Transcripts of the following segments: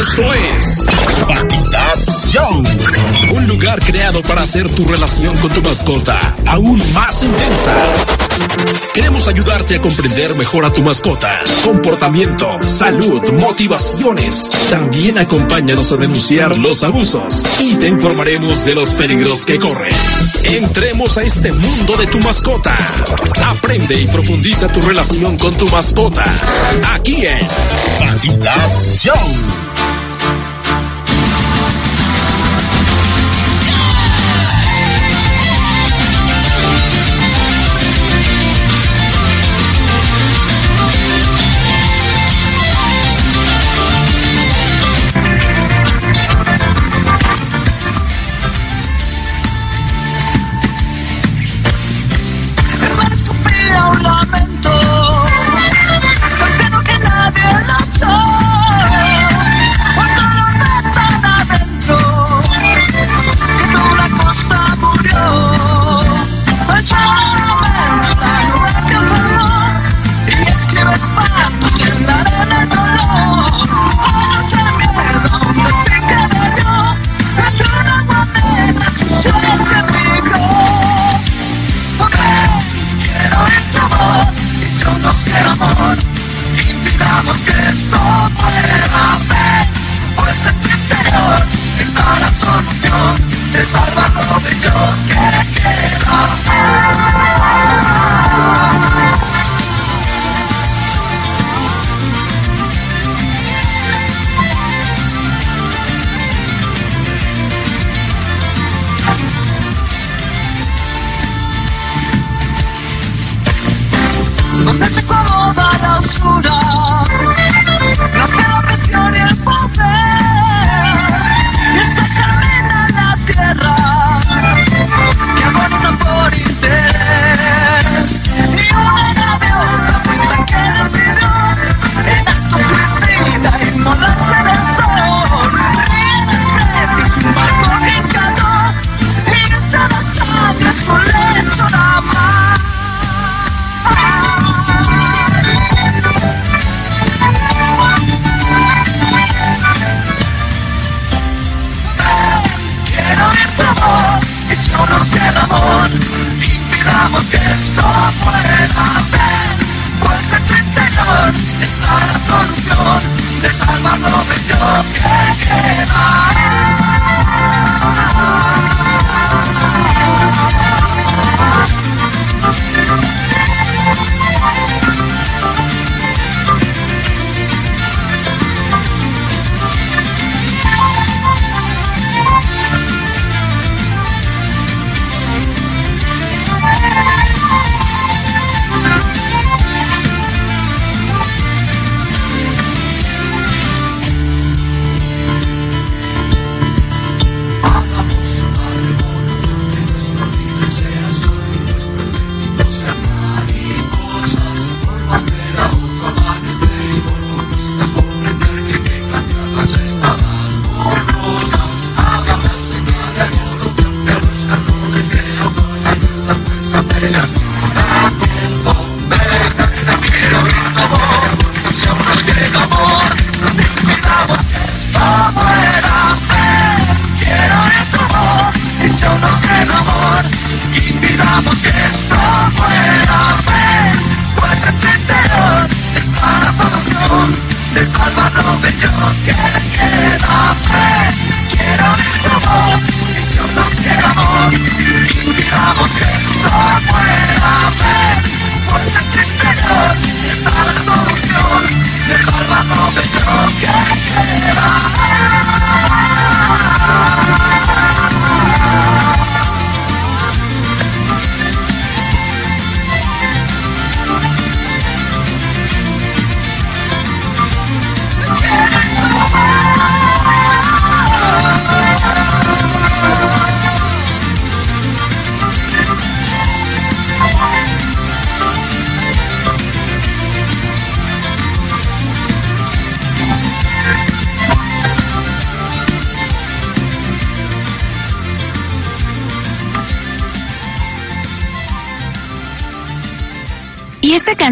Esto es Patitas Young, un lugar creado para hacer tu relación con tu mascota aún más intensa. Queremos ayudarte a comprender mejor a tu mascota, comportamiento, salud, motivaciones. También acompáñanos a denunciar los abusos y te informaremos de los peligros que corren. Entremos a este mundo de tu mascota. Aprende y profundiza tu relación con tu mascota. Aquí en Patitas Young.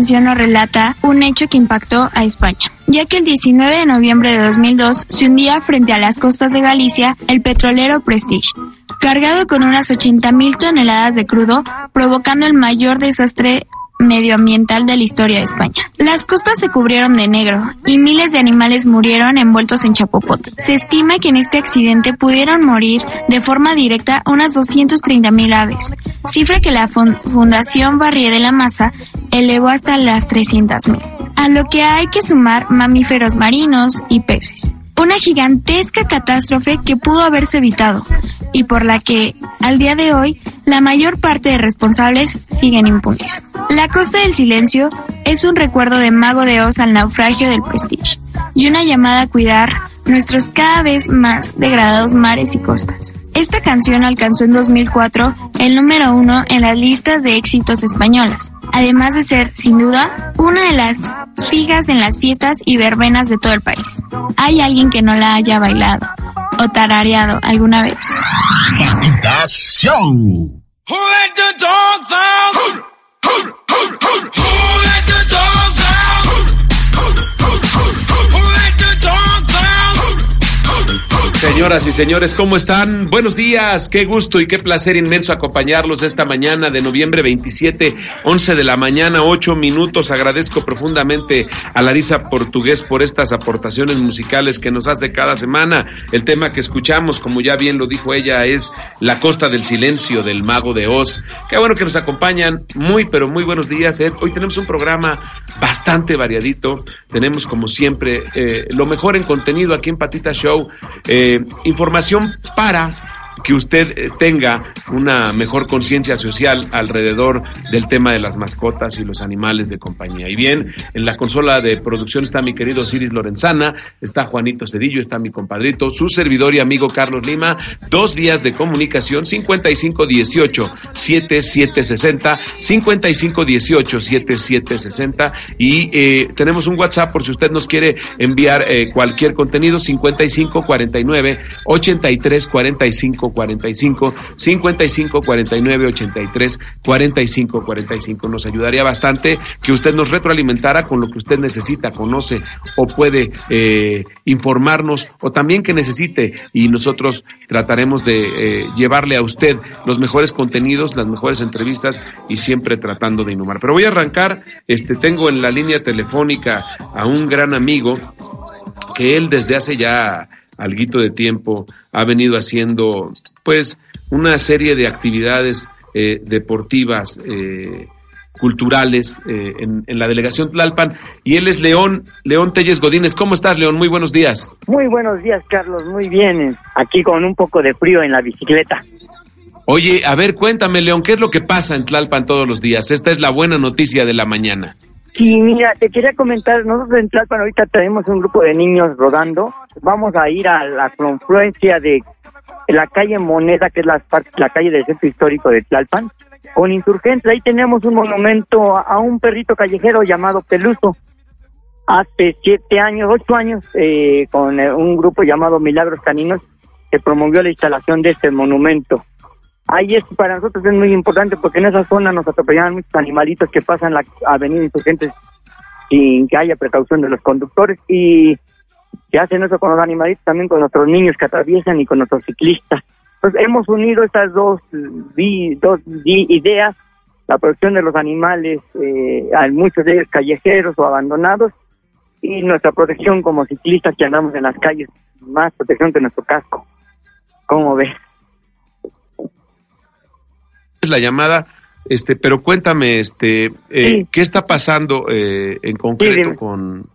Canción nos relata un hecho que impactó a España, ya que el 19 de noviembre de 2002 se hundía frente a las costas de Galicia el petrolero Prestige, cargado con unas 80.000 toneladas de crudo, provocando el mayor desastre medioambiental de la historia de España. Las costas se cubrieron de negro y miles de animales murieron envueltos en chapopote. Se estima que en este accidente pudieron morir de forma directa unas 230.000 aves, cifra que la Fundación Barrié de la Masa elevó hasta las 300.000, a lo que hay que sumar mamíferos marinos y peces. Una gigantesca catástrofe que pudo haberse evitado y por la que, al día de hoy, la mayor parte de responsables siguen impunes. La Costa del Silencio es un recuerdo de Mago de Oz al naufragio del Prestige y una llamada a cuidar nuestros cada vez más degradados mares y costas. Esta canción alcanzó en 2004 el número uno en las listas de éxitos españolas, además de ser, sin duda, una de las fijas en las fiestas y verbenas de todo el país. ¿Hay alguien que no la haya bailado o tarareado alguna vez? Señoras y señores, ¿cómo están? Buenos días, qué gusto y qué placer inmenso acompañarlos esta mañana de noviembre 27, 11 de la mañana, 8 minutos. Agradezco profundamente a Larisa Portugués por estas aportaciones musicales que nos hace cada semana. El tema que escuchamos, como ya bien lo dijo ella, es La Costa del Silencio del Mago de Oz. Qué bueno que nos acompañan. Muy, pero muy buenos días. Ed. Hoy tenemos un programa bastante variadito. Tenemos, como siempre, eh, lo mejor en contenido aquí en Patita Show. Eh, información para que usted eh, tenga una mejor conciencia social alrededor del tema de las mascotas y los animales de compañía. Y bien, en la consola de producción está mi querido Ciris Lorenzana, está Juanito Cedillo, está mi compadrito, su servidor y amigo Carlos Lima, dos vías de comunicación 5518 7760 5518 7760 y eh, tenemos un WhatsApp por si usted nos quiere enviar eh, cualquier contenido 5549 8345 45 55 49 83 45 45. Nos ayudaría bastante que usted nos retroalimentara con lo que usted necesita, conoce o puede eh, informarnos o también que necesite y nosotros trataremos de eh, llevarle a usted los mejores contenidos, las mejores entrevistas y siempre tratando de innovar. Pero voy a arrancar, este tengo en la línea telefónica a un gran amigo que él desde hace ya alguito de tiempo ha venido haciendo pues una serie de actividades eh, deportivas, eh, culturales eh, en, la delegación Tlalpan y él es León, León Telles Godínez. ¿Cómo estás, León? Muy buenos días. Muy buenos días, Carlos. Muy bien. Aquí con un poco de frío en la bicicleta. Oye, a ver, cuéntame, León, ¿qué es lo que pasa en Tlalpan todos los días? Esta es la buena noticia de la mañana. Sí, mira, te quería comentar, nosotros en Tlalpan ahorita tenemos un grupo de niños rodando, vamos a ir a la confluencia de la calle Moneda, que es la, la calle del centro histórico de Tlalpan, con insurgentes, ahí tenemos un monumento a, un perrito callejero llamado Peluso, hace siete años, ocho años, eh, con eh, un grupo llamado Milagros Caninos, que promovió la instalación de este monumento. Ahí es, para nosotros es muy importante porque en esa zona nos atropellan muchos animalitos que pasan la avenida Insurgentes sin que haya precaución de los conductores y se hacen eso con los animalitos, también con nuestros niños que atraviesan y con nuestros ciclistas. Entonces hemos unido estas dos, dos ideas, la protección de los animales, eh, muchos de ellos callejeros o abandonados, y nuestra protección como ciclistas que andamos en las calles, más protección que nuestro casco. ¿Cómo ves? La llamada, este, pero cuéntame, este, eh, ¿qué está pasando eh, en concreto con,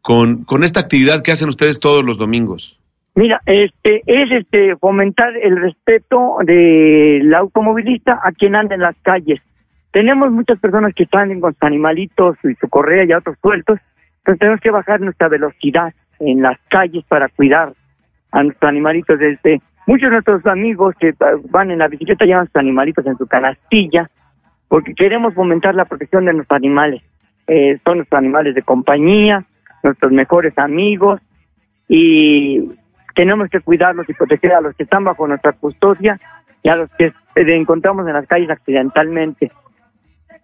con, con esta actividad que hacen ustedes todos los domingos? Mira, este es este fomentar el respeto del automovilista a quien anda en las calles. Tenemos muchas personas que están con sus animalitos y su correa y otros sueltos, entonces tenemos que bajar nuestra velocidad en las calles para cuidar a nuestros animalitos. Este, Muchos de nuestros amigos que van en la bicicleta llevan sus animalitos en su canastilla porque queremos fomentar la protección de nuestros animales. Eh, son nuestros animales de compañía, nuestros mejores amigos y tenemos que cuidarlos y proteger a los que están bajo nuestra custodia y a los que encontramos en las calles accidentalmente.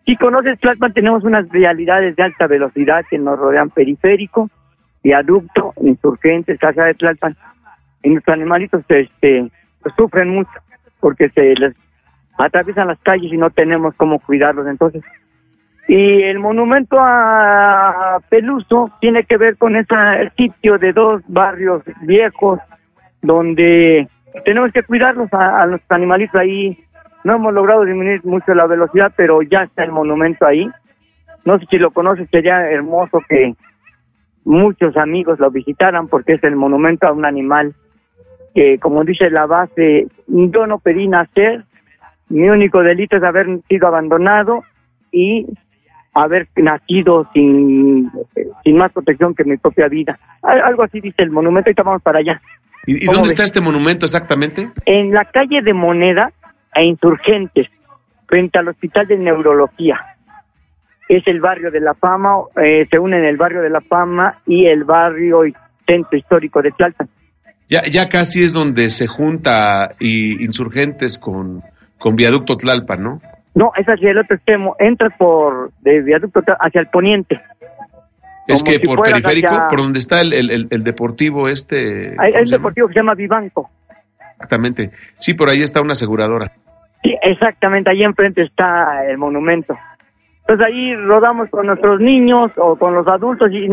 Si conoces Tlalpan, tenemos unas realidades de alta velocidad que nos rodean periférico, viaducto, insurgentes, casa de Tlalpan. Y nuestros animalitos este, pues, sufren mucho porque se les atraviesan las calles y no tenemos cómo cuidarlos. Entonces, y el monumento a Peluso tiene que ver con ese sitio de dos barrios viejos donde tenemos que cuidarlos a, a los animalitos ahí. No hemos logrado disminuir mucho la velocidad, pero ya está el monumento ahí. No sé si lo conoces, sería hermoso que muchos amigos lo visitaran porque es el monumento a un animal que, como dice la base, yo no pedí nacer, mi único delito es haber sido abandonado y haber nacido sin, sin más protección que mi propia vida. Algo así dice el monumento, y vamos para allá. ¿Y, dónde está este monumento exactamente? En la calle de Moneda e Insurgentes, frente al Hospital de Neurología. Es el barrio de La Fama, eh, se unen el barrio de La Fama y el barrio y centro histórico de Tlalpan. Ya, ya casi es donde se junta y Insurgentes con, con Viaducto Tlalpan, ¿no? No, es hacia el otro extremo. Entras por de Viaducto hacia el poniente. Es que por periférico, por donde está el, el, el, deportivo este... Hay el deportivo que se llama Vivanco. Exactamente. Sí, por ahí está una aseguradora. Sí, exactamente. Ahí enfrente está el monumento. Entonces ahí rodamos con nuestros niños o con los adultos y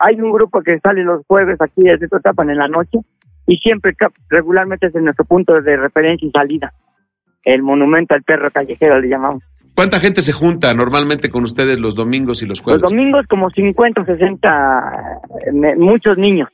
hay un grupo que sale los jueves aquí desde Tapan en la noche y siempre regularmente es en nuestro punto de referencia y salida. El monumento al perro callejero le llamamos. ¿Cuánta gente se junta normalmente con ustedes los domingos y los jueves? Los domingos como 50 o 60, muchos niños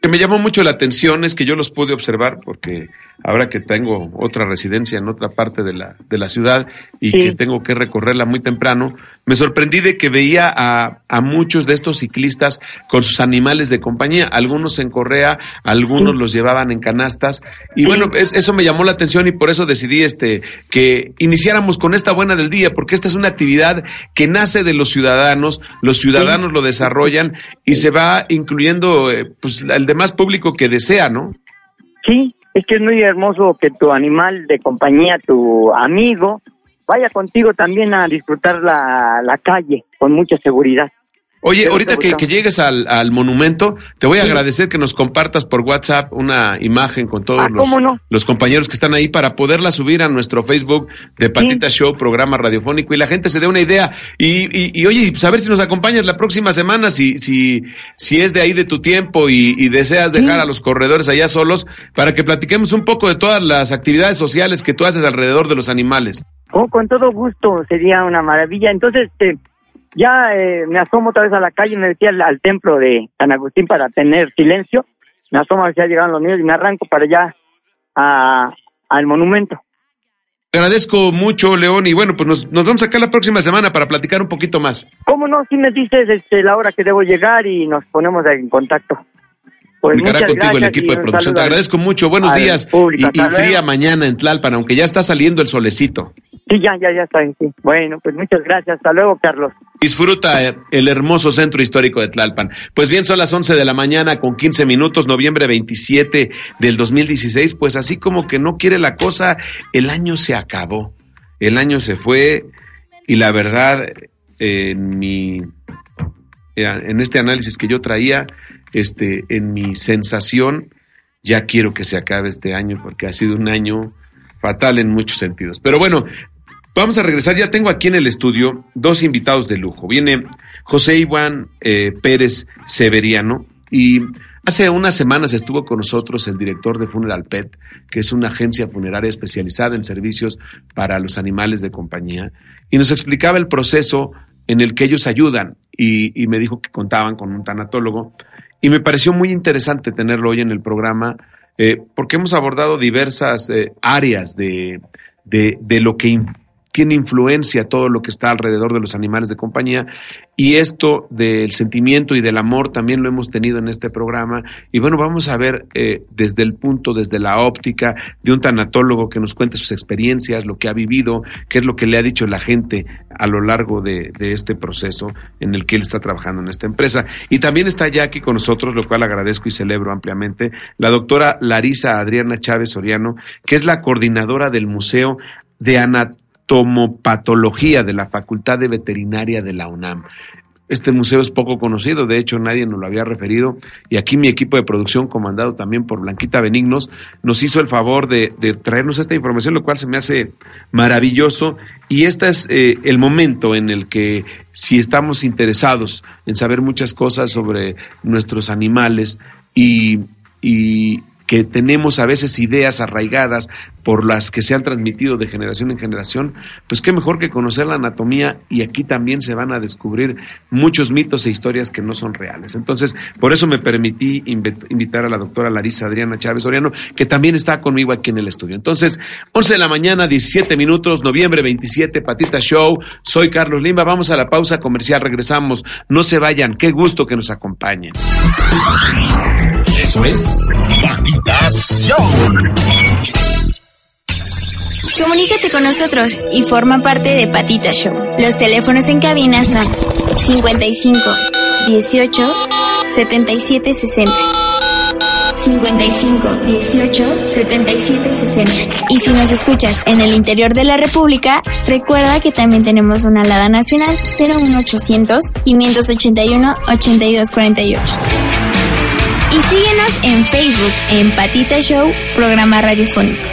que me llamó mucho la atención es que yo los pude observar porque ahora que tengo otra residencia en otra parte de la, de la ciudad y que tengo que recorrerla muy temprano, me sorprendí de que veía a, a, muchos de estos ciclistas con sus animales de compañía, algunos en correa, algunos los llevaban en canastas. Y bueno, eso me llamó la atención y por eso decidí este que iniciáramos con esta buena del día porque esta es una actividad que nace de los ciudadanos, los ciudadanos lo desarrollan y se va incluyendo eh, pues el demás público que desea, ¿no? Sí, es que es muy hermoso que tu animal de compañía, tu amigo, vaya contigo también a disfrutar la, la calle con mucha seguridad. Oye, ahorita que, llegues al, al, monumento, te voy a agradecer que nos compartas por WhatsApp una imagen con todos ah, los, los, compañeros que están ahí para poderla subir a nuestro Facebook de Patita Show, programa radiofónico, y la gente se dé una idea. Y, y, y oye, saber si nos acompañas la próxima semana, si, si, si es de ahí de tu tiempo y, deseas dejar a los corredores allá solos, para que platiquemos un poco de todas las actividades sociales que tú haces alrededor de los animales. Oh, con todo gusto, sería una maravilla. Entonces, este ya eh, me asomo otra vez a la calle, me metí al, templo de San Agustín para tener silencio. Me asomo a ver si ya llegaron los niños y me arranco para allá a, al monumento. Te agradezco mucho, León, y bueno, pues nos, nos vamos acá la próxima semana para platicar un poquito más. ¿Cómo no? Si me dices este, la hora que debo llegar y nos ponemos en contacto. Pues contigo el equipo de producción. Te agradezco mucho. Buenos días. y, y fría mañana en Tlalpan, aunque ya está saliendo el solecito. Sí, ya, ya, ya está. Sí. Bueno, pues muchas gracias. Hasta luego, Carlos. Disfruta eh, el hermoso centro histórico de Tlalpan. Pues bien, son las 11 de la mañana con 15 minutos, noviembre 27 del 2016. Pues así como que no quiere la cosa, el año se acabó. El año se fue y la verdad, en mi, en este análisis que yo traía, este, en mi sensación, ya quiero que se acabe este año porque ha sido un año fatal en muchos sentidos. Pero bueno, Vamos a regresar, ya tengo aquí en el estudio dos invitados de lujo. Viene José Iván eh, Pérez Severiano y hace unas semanas estuvo con nosotros el director de Funeral Pet, que es una agencia funeraria especializada en servicios para los animales de compañía, y nos explicaba el proceso en el que ellos ayudan y, me dijo que contaban con un tanatólogo. Y me pareció muy interesante tenerlo hoy en el programa eh, porque hemos abordado diversas eh, áreas de, de, de, lo que tiene influencia todo lo que está alrededor de los animales de compañía y esto del sentimiento y del amor también lo hemos tenido en este programa. Y bueno vamos a ver eh, desde el punto desde la óptica de un tanatólogo que nos cuente sus experiencias lo que ha vivido qué es lo que le ha dicho la gente a lo largo de, este proceso en el que él está trabajando en esta empresa. Y también está ya aquí con nosotros lo cual agradezco y celebro ampliamente la doctora Larisa Adriana Chávez Soriano que es la coordinadora del museo de Anatomía entomopatología de la Facultad de Veterinaria de la UNAM. Este museo es poco conocido, de hecho nadie nos lo había referido y aquí mi equipo de producción, comandado también por Blanquita Benignos, nos hizo el favor de, traernos esta información, lo cual se me hace maravilloso y este es eh, el momento en el que si estamos interesados en saber muchas cosas sobre nuestros animales y, y que tenemos a veces ideas arraigadas por las que se han transmitido de generación en generación, pues qué mejor que conocer la anatomía y aquí también se van a descubrir muchos mitos e historias que no son reales. Entonces, por eso me permití invitar a la doctora Larisa Adriana Chávez Oriano, que también está conmigo aquí en el estudio. Entonces, 11 de la mañana, 17 minutos, noviembre 27, Patita Show. Soy Carlos Limba. Vamos a la pausa comercial, regresamos. No se vayan, qué gusto que nos acompañen. Eso es Patitas Show. Comunícate con nosotros y forma parte de Patita Show. Los teléfonos en cabina son 55 18 77 60. 55 18 77 60. Y si nos escuchas en el interior de la República, recuerda que también tenemos una alada nacional 01800 581 8248. Y síguenos en Facebook en Patita Show, programa radiofónico.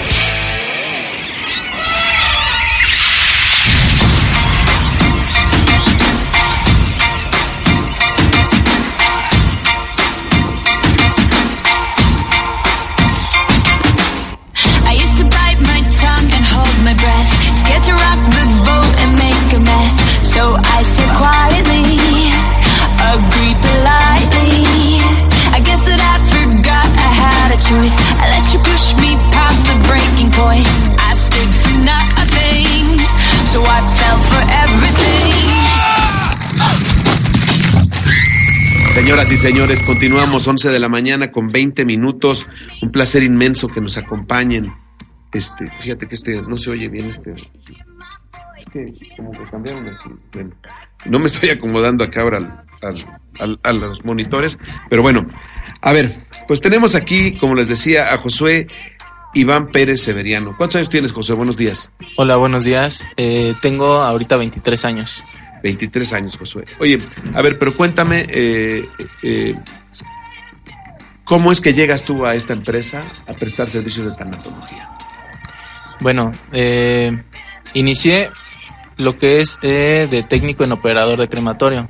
Señores, continuamos 11 de la mañana con 20 minutos. Un placer inmenso que nos acompañen. Este, fíjate que este no se oye bien este. Es que como que cambiaron aquí. Bueno, no me estoy acomodando acá ahora a los monitores, pero bueno, a ver, pues tenemos aquí, como les decía, a Josué Iván Pérez Severiano. ¿Cuántos años tienes, José? Buenos días. Hola, buenos días. Eh, tengo ahorita 23 años. 23 años, Josué. Oye, a ver, pero cuéntame, eh, eh, ¿cómo es que llegas tú a esta empresa a prestar servicios de tanatología? Bueno, eh, inicié lo que es de técnico en operador de crematorio.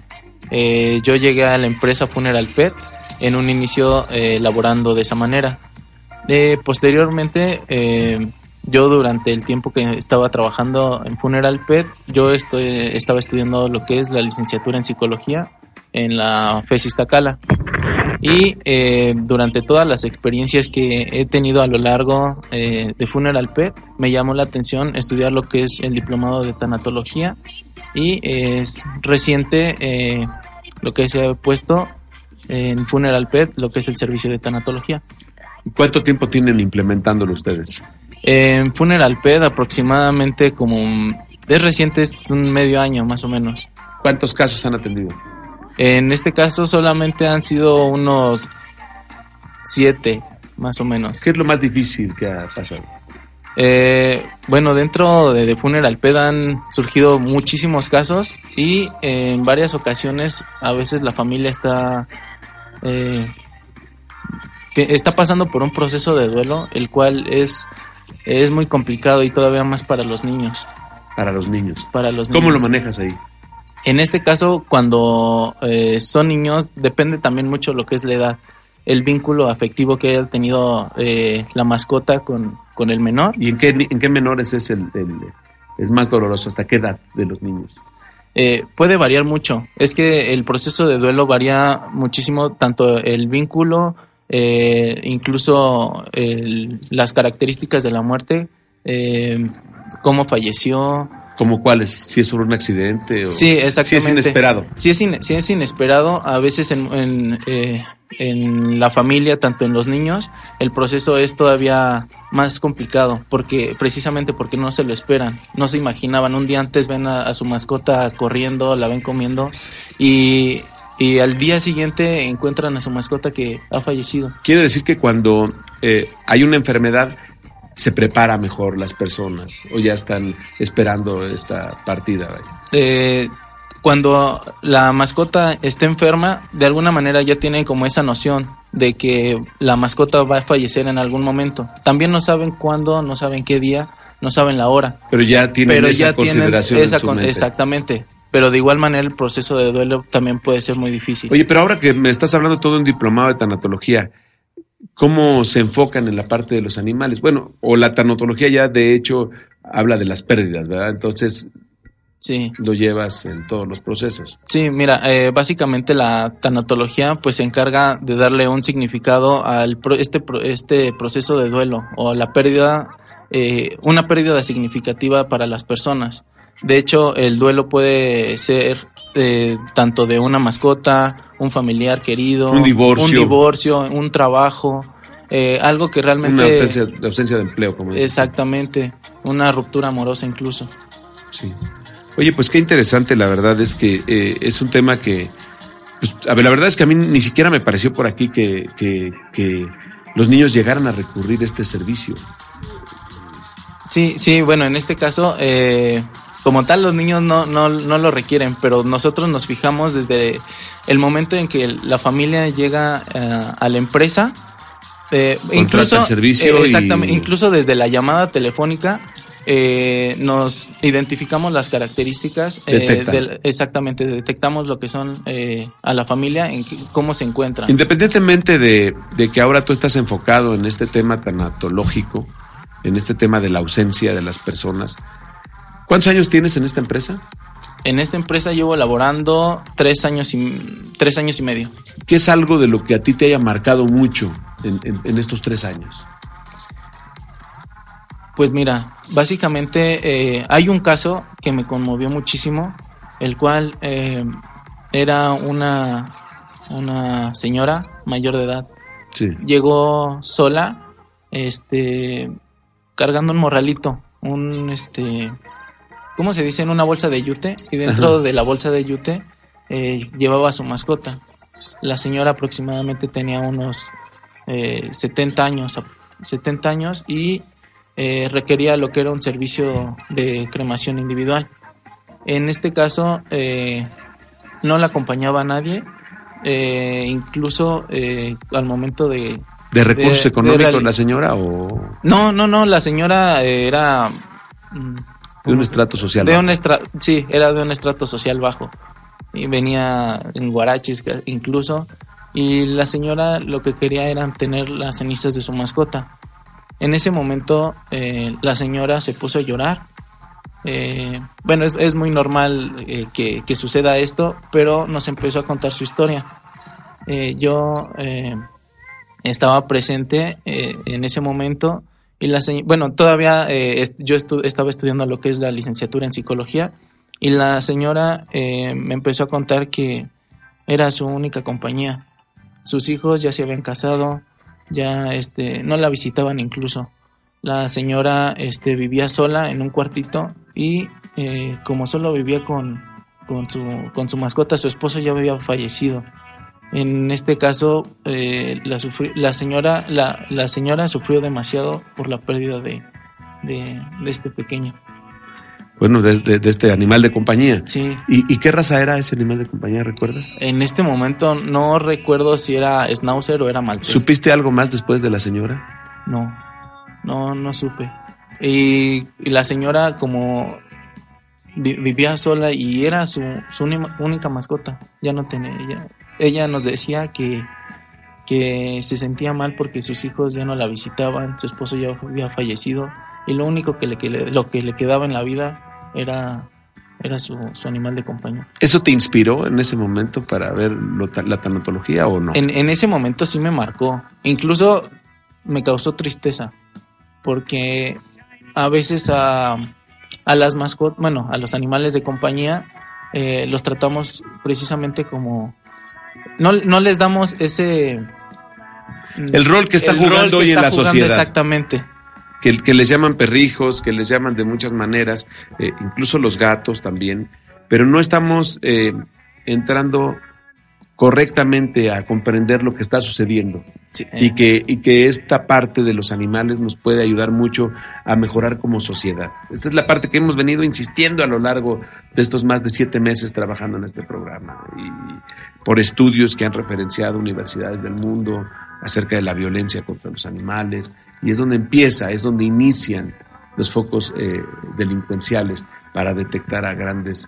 yo llegué a la empresa Funeral Pet en un inicio laborando de esa manera. posteriormente yo durante el tiempo que estaba trabajando en Funeral Pet, yo estoy, estaba estudiando lo que es la licenciatura en psicología en la FES Iztacala. Y eh, durante todas las experiencias que he tenido a lo largo eh, de Funeral Pet, me llamó la atención estudiar lo que es el diplomado de tanatología y es reciente eh, lo que se ha puesto en Funeral Pet, lo que es el servicio de tanatología. ¿Cuánto tiempo tienen implementándolo ustedes? En Funeral Ped aproximadamente como es reciente, es un medio año más o menos. ¿Cuántos casos han atendido? En este caso solamente han sido unos siete, más o menos. ¿Qué es lo más difícil que ha pasado? Eh, bueno, dentro de, Funeral Ped han surgido muchísimos casos y en varias ocasiones a veces la familia está eh, está pasando por un proceso de duelo, el cual es es muy complicado y todavía más para los niños. Para los niños. Para los ¿Cómo lo manejas ahí? En este caso, cuando eh, son niños, depende también mucho lo que es la edad, el vínculo afectivo que haya tenido eh, la mascota con, con, el menor. ¿Y en qué, en qué menores es el, es más doloroso? ¿Hasta qué edad de los niños? Eh, puede variar mucho. Es que el proceso de duelo varía muchísimo, tanto el vínculo eh, incluso las características de la muerte, eh, cómo falleció. ¿Como cuáles? Si es por un accidente o sí, exactamente. si es inesperado. Si es, si es inesperado, a veces en, en, eh, en, la familia, tanto en los niños, el proceso es todavía más complicado, porque precisamente porque no se lo esperan, no se imaginaban. Un día antes ven a su mascota corriendo, la ven comiendo y y al día siguiente encuentran a su mascota que ha fallecido. Quiere decir que cuando eh, hay una enfermedad, se prepara mejor las personas o ya están esperando esta partida? Eh, cuando la mascota esté enferma, de alguna manera ya tienen como esa noción de que la mascota va a fallecer en algún momento. También no saben cuándo, no saben qué día, no saben la hora. Pero ya tienen Pero esa ya tienen consideración en esa su con- mente. exactamente. Pero de igual manera el proceso de duelo también puede ser muy difícil. Oye, pero ahora que me estás hablando todo un diplomado de tanatología, ¿cómo se enfocan en la parte de los animales? Bueno, o la tanatología ya de hecho habla de las pérdidas, ¿verdad? Entonces Sí. lo llevas en todos los procesos. Sí, mira, eh, básicamente la tanatología pues se encarga de darle un significado al pro- este pro- este proceso de duelo o la pérdida eh, una pérdida significativa para las personas. De hecho, el duelo puede ser eh, tanto de una mascota, un familiar querido, Un divorcio. un, divorcio, un trabajo, eh, algo que realmente Una ausencia, ausencia de empleo, como exactamente, una ruptura amorosa incluso. Sí. Oye, pues qué interesante, la verdad es que eh, es un tema que, pues, a ver, la verdad es que a mí ni siquiera me pareció por aquí que, que, que los niños llegaran a recurrir a este servicio. Sí, sí, bueno, en este caso, eh, como tal, los niños no, no, no lo requieren, pero nosotros nos fijamos desde el momento en que la familia llega eh, a la empresa, eh, incluso, el servicio eh, y- exactamente, incluso desde la llamada telefónica, eh, nos identificamos las características, eh, del- exactamente, detectamos lo que son eh, a la familia, en cómo se encuentran. Independientemente de, de que ahora tú estás enfocado en este tema tanatológico, en este tema de la ausencia de las personas, ¿cuántos años tienes en esta empresa? En esta empresa llevo laborando tres años y, tres años y medio. ¿Qué es algo de lo que a ti te haya marcado mucho en, en- en estos tres años? Pues mira, básicamente eh, hay un caso que me conmovió muchísimo, el cual eh, era una, una señora mayor de edad. Sí. Llegó sola, este, cargando un morralito, un, este, ¿cómo se dice? En una bolsa de yute, y dentro Ajá. de la bolsa de yute eh, llevaba a su mascota. La señora aproximadamente tenía unos eh, 70 años, 70 años y eh, requería lo que era un servicio de cremación individual. En este caso eh, no la acompañaba nadie, eh, incluso eh, al momento de... ¿De recursos de económicos la señora o No, no, no, la señora era... de un estrato social? de bajo? un estra- sí, era de un estrato social bajo. Y venía en guaraches incluso. Y la señora lo que quería era tener las cenizas de su mascota. En ese momento eh, la señora se puso a llorar. Eh, bueno, es, es muy normal eh, que, que suceda esto, pero nos empezó a contar su historia. Eh, yo estaba presente en ese momento y la bueno, todavía eh, yo estu- estaba estudiando lo que es la licenciatura en psicología y la señora eh, me empezó a contar que era su única compañía. Sus hijos ya se habían casado, ya este no la visitaban incluso. La señora este vivía sola en un cuartito y eh, como solo vivía con, con su con su mascota, su esposo ya había fallecido. En este caso, eh, la, sufri- la, señora, la, la señora sufrió demasiado por la pérdida de, de, de este pequeño. Bueno, de, de- de este animal de compañía. Sí, ¿Y, y qué raza era ese animal de compañía, recuerdas? en este momento no recuerdo si era schnauzer o era maltés. ¿Supiste algo más después de la señora? No, no, no supe. Y, y la señora como vi- vivía sola y era su, su única mascota, ya no tenía ella. Ella nos decía que, que se sentía mal porque sus hijos ya no la visitaban, su esposo ya había fallecido y lo único que le, que le- lo que le quedaba en la vida era, era su, su animal de compañía. ¿Eso te inspiró en ese momento para ver lo la tanatología o no? En, en ese momento sí me marcó. Incluso me causó tristeza. Porque a veces a, a las mascotas, bueno, a los animales de compañía, eh, los tratamos precisamente como. No, no les damos ese. El rol que está jugando que hoy en la sociedad. Exactamente. que, que les llaman perrijos, que les llaman de muchas maneras, eh, incluso los gatos también, pero no estamos eh, entrando correctamente a comprender lo que está sucediendo Sí, y eh, que, y que esta parte de los animales nos puede ayudar mucho a mejorar como sociedad. Esta es la parte que hemos venido insistiendo a lo largo de estos más de siete meses trabajando en este programa y por estudios que han referenciado universidades del mundo acerca de la violencia contra los animales y es donde empieza, es donde inician los focos eh, delincuenciales para detectar a grandes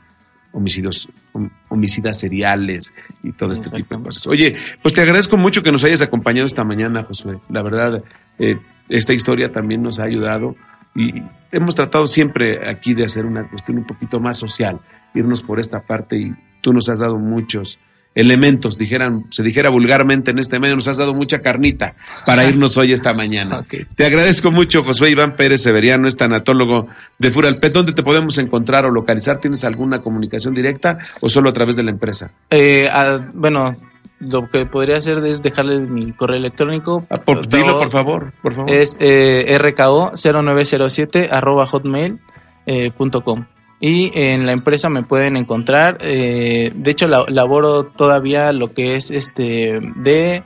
homicidios, hom- homicidas seriales y todo este tipo de cosas. Oye, pues te agradezco mucho que nos hayas acompañado esta mañana, Josué. La verdad, eh, esta historia también nos ha ayudado y hemos tratado siempre aquí de hacer una cuestión un poquito más social, irnos por esta parte y tú nos has dado muchos elementos, dijeran, se dijera vulgarmente en este medio, nos has dado mucha carnita para irnos hoy esta mañana. Te agradezco mucho, Josué Iván Pérez Severiano, es tanatólogo de Furalpet. ¿Dónde te podemos encontrar o localizar? ¿Tienes alguna comunicación directa o solo a través de la empresa? Eh, bueno, lo que podría hacer es dejarle mi correo electrónico. Ah, por- dilo, por favor, por favor. Es eh, rko0907 arroba hotmail eh, punto com. Y en la empresa me pueden encontrar, eh, de hecho la- laboro todavía lo que es este de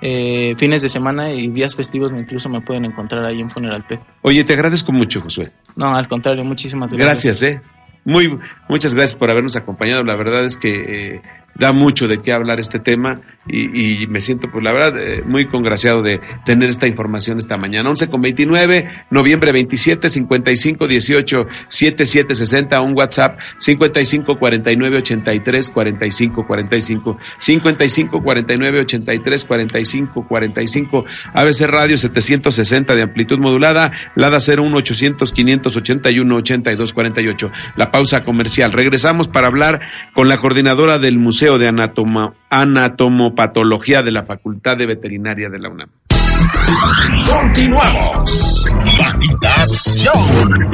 eh, fines de semana y días festivos, incluso me pueden encontrar ahí en Funeral Pet. Oye, te agradezco mucho, Josué. No, al contrario, muchísimas gracias. Gracias, eh. Muy, muchas gracias por habernos acompañado. La verdad es que eh, da mucho de qué hablar este tema y, y me siento, pues la verdad, eh, muy congraciado de tener esta información esta mañana. 11 con 29, noviembre 27, 55 18 77 60, un WhatsApp 55 49 83 45 45, 55 49 83 45 45, ABC Radio 760 de amplitud modulada, Lada 01 800 581 82 48. La pausa comercial. Regresamos para hablar con la coordinadora del Museo de Anatoma- Anatomopatología de la Facultad de Veterinaria de la UNAM. Continuamos. Patitación.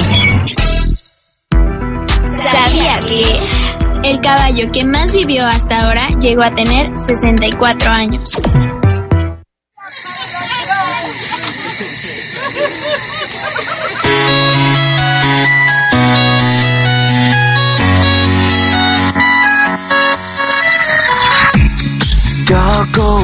¿Sabías que el caballo que más vivió hasta ahora llegó a tener 64 años?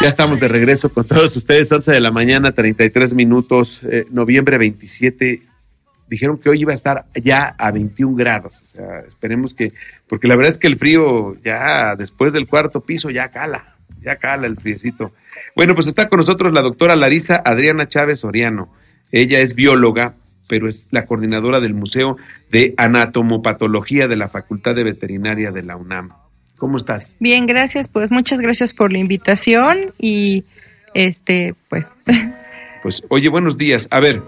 Ya estamos de regreso con todos ustedes, 11 de la mañana, 33 minutos, eh, noviembre 27. Dijeron que hoy iba a estar ya a 21 grados. O sea, esperemos que, porque la verdad es que el frío ya después del cuarto piso ya cala, ya cala el friecito. Bueno, pues está con nosotros la doctora Larisa Adriana Chávez Soriano. Ella es bióloga, pero es la coordinadora del Museo de Anatomopatología de la Facultad de Veterinaria de la UNAM. ¿Cómo estás? Bien, gracias. Pues muchas gracias por la invitación y este, pues Pues, oye, buenos días. A ver,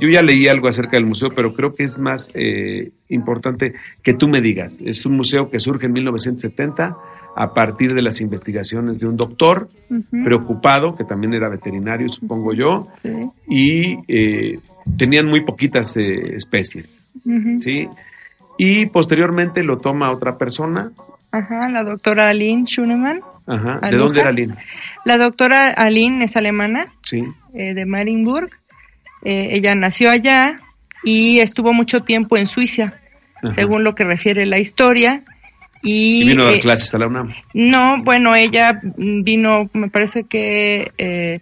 yo ya leí algo acerca del museo, pero creo que es más eh, importante que tú me digas. Es un museo que surge en 1970 a partir de las investigaciones de un doctor preocupado, que también era veterinario, supongo yo, sí, y eh, tenían muy poquitas eh, especies. ¿sí? Y posteriormente lo toma otra persona. Ajá, la doctora Aline Schunemann. Ajá. ¿De Aluja. dónde era Lina? La doctora Aline es alemana, Sí. eh, de Marienburg. Eh, ella nació allá y estuvo mucho tiempo en Suiza, Ajá. según lo que refiere la historia. Y, Y vino a dar eh, clases a la UNAM. No, bueno, ella vino, me parece que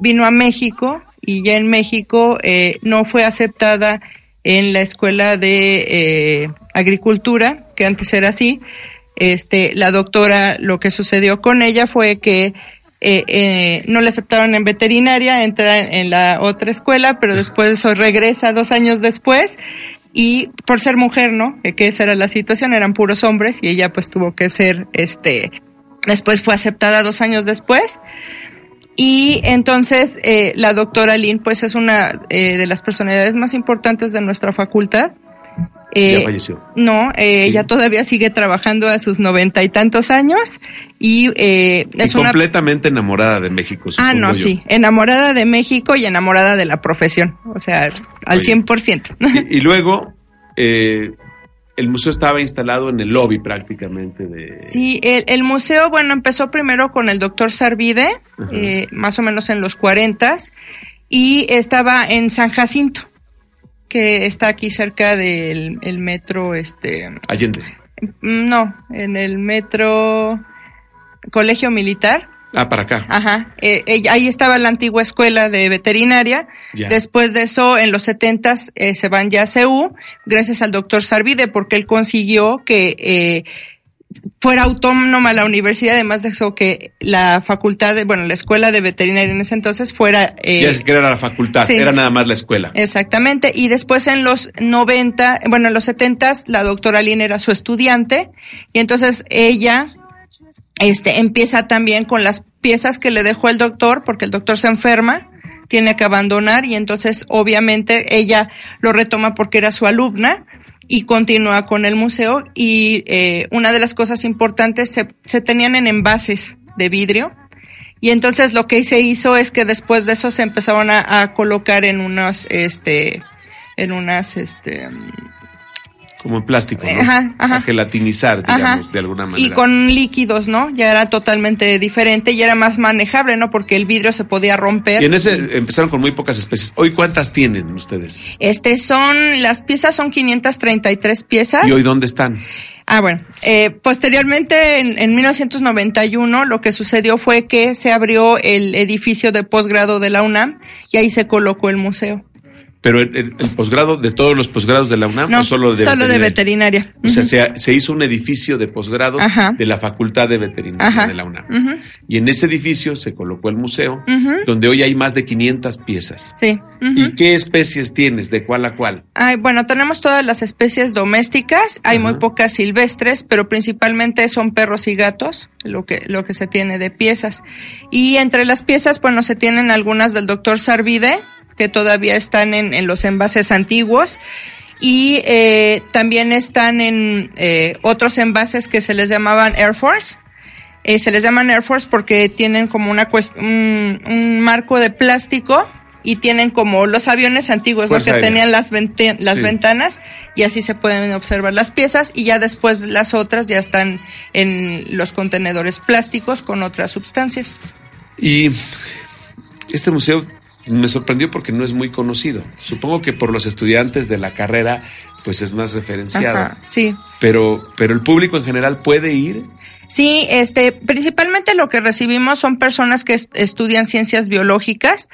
vino a México y ya en México eh, no fue aceptada en la escuela de eh, agricultura, que antes era así. Este, la doctora, lo que sucedió con ella fue que eh, eh, no le aceptaron en veterinaria, entra en la otra escuela, pero después regresa dos años después y por ser mujer, ¿no? Que esa era la situación, eran puros hombres y ella pues tuvo que ser, este, después fue aceptada dos años después Y entonces eh, la doctora Lynn pues es una eh, de las personalidades más importantes de nuestra facultad. Eh, ya falleció. No, eh, ella todavía sigue trabajando a sus noventa y tantos años y eh, es y una... completamente enamorada de México. Ah, no, yo. sí, enamorada de México y enamorada de la profesión, o sea, al Oye. 100%. Y, y luego, eh, el museo estaba instalado en el lobby prácticamente de... Sí, el, el museo, bueno, empezó primero con el doctor Sarvide, eh, más o menos en los 40 y estaba en San Jacinto, que está aquí cerca del el metro, este, Allende. no, en el metro Colegio Militar. Ah, para acá. Ajá, eh, eh, ahí estaba la antigua escuela de veterinaria. Después de eso, en los setentas eh, se van ya a CEU, gracias al doctor Sarvide, porque él consiguió que eh, fuera autónoma la universidad, además de eso que la facultad, de, bueno, la escuela de veterinaria en ese entonces fuera... eh, ya que era la facultad, sí. era nada más la escuela. Exactamente, y después en los 90, bueno, en los 70 la doctora Lynn era su estudiante, y entonces ella este, empieza también con las piezas que le dejó el doctor, porque el doctor se enferma, tiene que abandonar, y entonces obviamente ella lo retoma porque era su alumna, y continúa con el museo, y eh, una de las cosas importantes se, se tenían en envases de vidrio, y entonces lo que se hizo es que después de eso se empezaron a, a colocar en unos, este, en unas, este, Como en plástico, ¿no? Ajá, ajá. A gelatinizar, digamos, Ajá. de alguna manera. y con líquidos, ¿no? Ya era totalmente diferente y era más manejable, ¿no? Porque el vidrio se podía romper. Y en ese empezaron con muy pocas especies. ¿Hoy cuántas tienen ustedes? Este son, las piezas son 533 piezas. ¿Y hoy dónde están? Ah, bueno. Eh, posteriormente, en, en 1991, lo que sucedió fue que se abrió el edificio de posgrado de la UNAM y ahí se colocó el museo. ¿Pero el, el- el posgrado de todos los posgrados de la UNAM No, o solo de solo de veterinaria? veterinaria. O sea, se, se hizo un edificio de posgrados Ajá. de la Facultad de Veterinaria Ajá. de la UNAM. Y en ese edificio se colocó el museo, donde hoy hay más de 500 piezas. Sí. ¿Y qué especies tienes? ¿De cuál a cuál? Ay, bueno, tenemos todas las especies domésticas, hay muy pocas silvestres, pero principalmente son perros y gatos, lo que, lo que se tiene de piezas. Y entre las piezas, bueno, se tienen algunas del doctor Sarvide, que todavía están en, en los envases antiguos, y eh, también están en eh, otros envases que se les llamaban Air Force. Eh, se les llaman Air Force porque tienen como una un, un marco de plástico y tienen como los aviones antiguos, ¿no? Que aérea. tenían las, las Sí. ventanas y así se pueden observar las piezas y ya después las otras ya están en los contenedores plásticos con otras sustancias. Y este museo me sorprendió porque no es muy conocido. Supongo que por los estudiantes de la carrera, pues es más referenciado. Ajá, sí. Pero, pero el público en general puede ir. Sí, este, principalmente lo que recibimos son personas que est- estudian ciencias biológicas,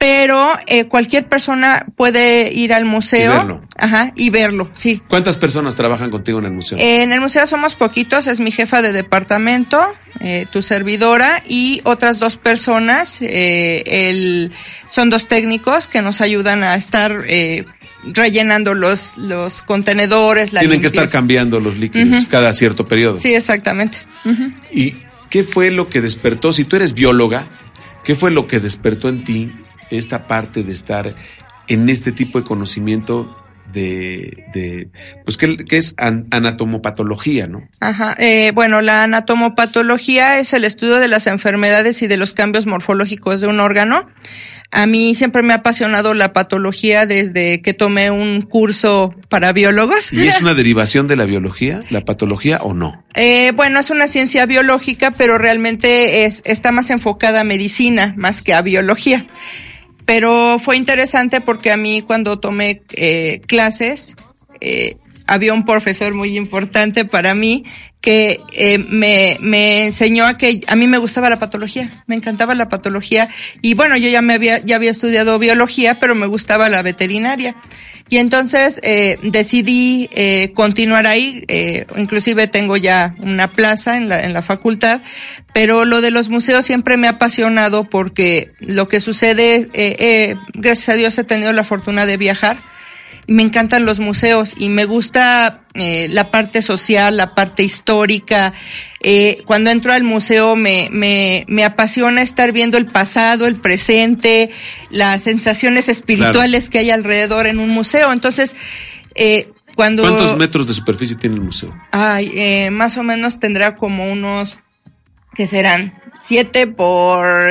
pero eh, cualquier persona puede ir al museo Y verlo. Ajá, y verlo, sí. ¿Cuántas personas trabajan contigo en el museo? En el museo somos poquitos, es mi jefa de departamento, eh, tu servidora y otras dos personas, eh, el, son dos técnicos que nos ayudan a estar eh, rellenando los, los contenedores, la Tienen que estar cambiando los líquidos cada cierto periodo. Sí, exactamente. ¿Y qué fue lo que despertó? Si tú eres bióloga, ¿qué fue lo que despertó en ti esta parte de estar en este tipo de conocimiento de, de pues que es an- anatomopatología, ¿no? Ajá. Eh, bueno, la anatomopatología es el estudio de las enfermedades y de los cambios morfológicos de un órgano. A mí siempre me ha apasionado la patología desde que tomé un curso para biólogos. ¿Y es una derivación de la biología, la patología o no? Eh, bueno, es una ciencia biológica, pero realmente es, está más enfocada a medicina más que a biología. Pero fue interesante porque a mí cuando tomé eh, clases, eh, había un profesor muy importante para mí que eh, me, me enseñó a que a mí me gustaba la patología, me encantaba la patología. Y bueno, yo ya me había, ya había estudiado biología, pero me gustaba la veterinaria. Y entonces eh, decidí eh, continuar ahí, eh, inclusive tengo ya una plaza en la, en la facultad, pero lo de los museos siempre me ha apasionado porque lo que sucede, eh, eh, gracias a Dios he tenido la fortuna de viajar me encantan los museos y me gusta eh, la parte social, la parte histórica. Eh, cuando entro al museo me, me, me apasiona estar viendo el pasado, el presente, las sensaciones espirituales que hay alrededor en un museo. Entonces, eh, cuando... ¿Cuántos metros de superficie tiene el museo? Ay, eh, más o menos tendrá como unos, que serán? Siete por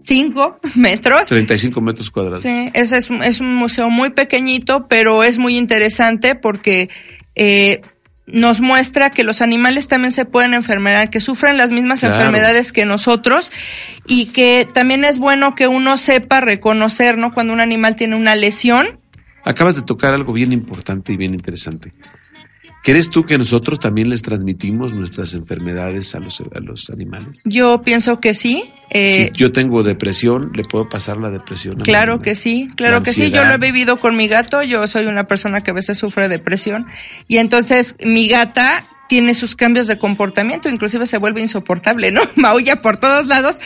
cinco metros. 35 metros cuadrados. Sí, es, un- es un museo muy pequeñito, pero es muy interesante porque eh, nos muestra que los animales también se pueden enfermar, que sufren las mismas Claro. enfermedades que nosotros y que también es bueno que uno sepa reconocer, ¿no? Cuando un animal tiene una lesión. Acabas de tocar algo bien importante y bien interesante. ¿Crees tú que nosotros también les transmitimos nuestras enfermedades a los, a los animales? Yo pienso que sí. eh, si yo tengo depresión, ¿le puedo pasar la depresión? a Claro que sí, claro La que sí. Yo lo he vivido con mi gato. Yo soy una persona que a veces sufre depresión y entonces mi gata tiene sus cambios de comportamiento, inclusive se vuelve insoportable, ¿no? Maulla por todos lados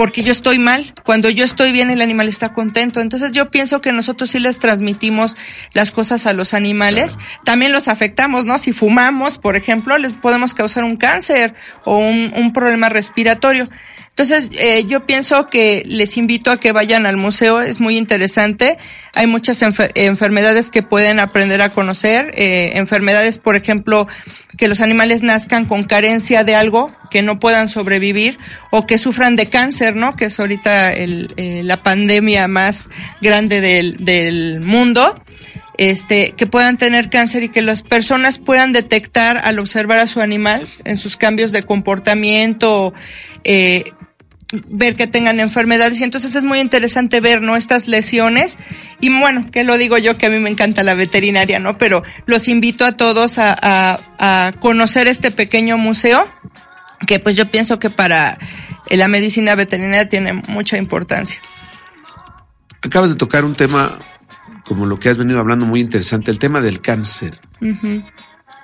porque yo estoy mal. Cuando yo estoy bien, el animal está contento. Entonces yo pienso que nosotros sí les transmitimos las cosas a los animales. También los afectamos, ¿no? Si fumamos, por ejemplo, les podemos causar un cáncer o un, un problema respiratorio. Entonces, eh, yo pienso que les invito a que vayan al museo, es muy interesante. Hay muchas enfer- enfermedades que pueden aprender a conocer, eh, enfermedades, por ejemplo, que los animales nazcan con carencia de algo, que no puedan sobrevivir, o que sufran de cáncer, ¿no? Que es ahorita el, eh, la pandemia más grande del mundo este, que puedan tener cáncer y que las personas puedan detectar al observar a su animal en sus cambios de comportamiento, eh, ver que tengan enfermedades. Y entonces es muy interesante ver no estas lesiones. Y bueno que lo digo yo que a mí me encanta la veterinaria no pero los invito a todos a, conocer este pequeño museo que pues yo pienso que para eh, la medicina veterinaria tiene mucha importancia. Acabas de tocar un tema, como lo que has venido hablando, muy interesante, el tema del cáncer.